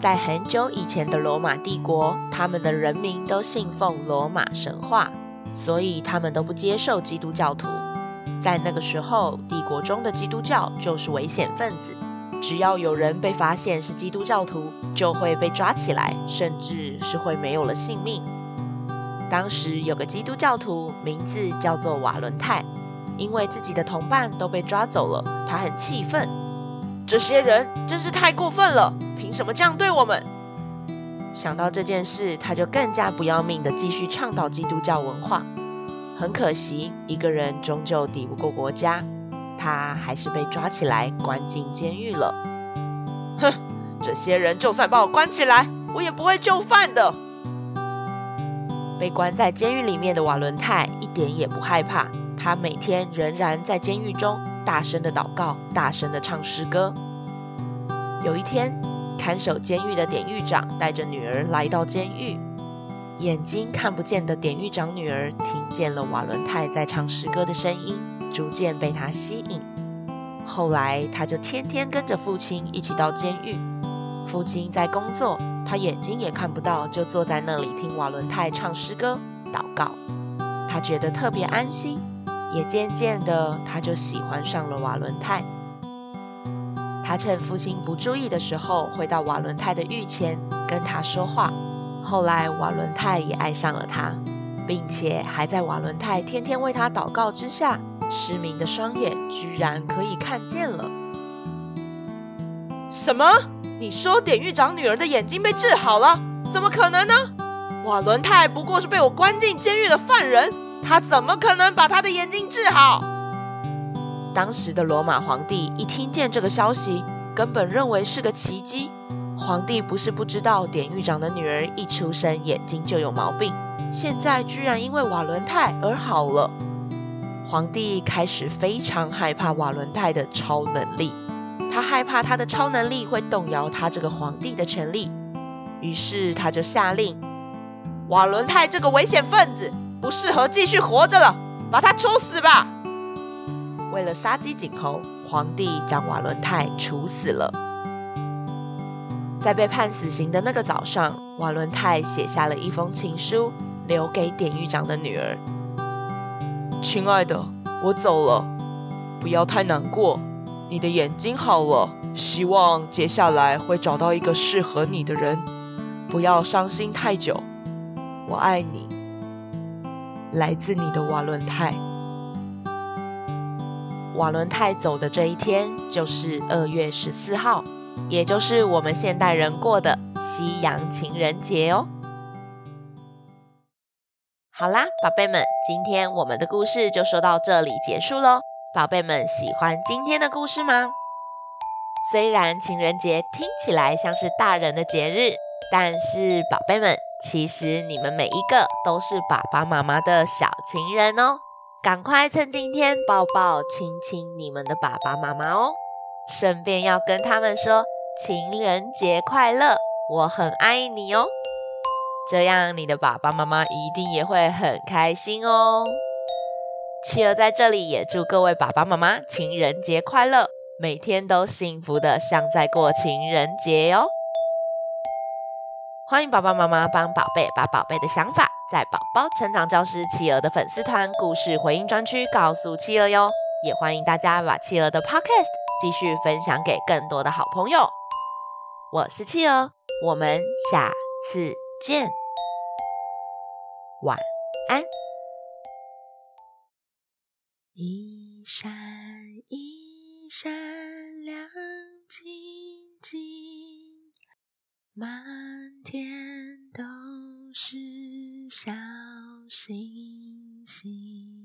在很久以前的罗马帝国，他们的人民都信奉罗马神话，所以他们都不接受基督教徒。在那个时候，帝国中的基督教就是危险分子，只要有人被发现是基督教徒，就会被抓起来，甚至是会没有了性命。当时有个基督教徒，名字叫做瓦伦泰，因为自己的同伴都被抓走了，他很气愤。这些人真是太过分了！凭什么这样对我们？想到这件事，他就更加不要命地继续倡导基督教文化。很可惜，一个人终究抵不过国家，他还是被抓起来关进监狱了。哼，这些人就算把我关起来，我也不会就范的。被关在监狱里面的瓦伦泰一点也不害怕，他每天仍然在监狱中。大声的祷告，大声的唱诗歌。有一天，看守监狱的典狱长带着女儿来到监狱，眼睛看不见的典狱长女儿听见了瓦伦泰在唱诗歌的声音，逐渐被他吸引。后来，他就天天跟着父亲一起到监狱。父亲在工作，他眼睛也看不到，就坐在那里听瓦伦泰唱诗歌、祷告。他觉得特别安心。也渐渐的，他就喜欢上了瓦伦泰。他趁父亲不注意的时候，回到瓦伦泰的狱前跟他说话。后来，瓦伦泰也爱上了他，并且还在瓦伦泰天天为他祷告之下，失明的双眼居然可以看见了。什么？你说典狱长女儿的眼睛被治好了？怎么可能呢？瓦伦泰不过是被我关进监狱的犯人。他怎么可能把他的眼睛治好？当时的罗马皇帝一听见这个消息，根本认为是个奇迹。皇帝不是不知道典狱长的女儿一出生眼睛就有毛病，现在居然因为瓦伦泰而好了。皇帝开始非常害怕瓦伦泰的超能力，他害怕他的超能力会动摇他这个皇帝的权力，于是他就下令：瓦伦泰这个危险分子。不适合继续活着了，把他处死吧！为了杀鸡儆猴，皇帝将瓦伦泰处死了。在被判死刑的那个早上，瓦伦泰写下了一封情书，留给典狱长的女儿：“亲爱的，我走了，不要太难过。你的眼睛好了，希望接下来会找到一个适合你的人。不要伤心太久，我爱你。”来自你的瓦伦泰。瓦伦泰走的这一天就是二月十四号，也就是我们现代人过的西洋情人节哦。好啦，宝贝们，今天我们的故事就说到这里结束喽。宝贝们喜欢今天的故事吗？虽然情人节听起来像是大人的节日，但是宝贝们。其实你们每一个都是爸爸妈妈的小情人哦，赶快趁今天抱抱亲亲你们的爸爸妈妈哦，顺便要跟他们说情人节快乐，我很爱你哦，这样你的爸爸妈妈一定也会很开心哦。企鹅在这里也祝各位爸爸妈妈情人节快乐，每天都幸福的像在过情人节哟。欢迎爸爸妈妈帮宝贝把宝贝的想法，在宝宝成长教室企鹅的粉丝团故事回应专区告诉企鹅哟。也欢迎大家把企鹅的 Podcast 继续分享给更多的好朋友。我是企鹅，我们下次见，晚安。一闪一闪亮晶晶。满天都。小星星。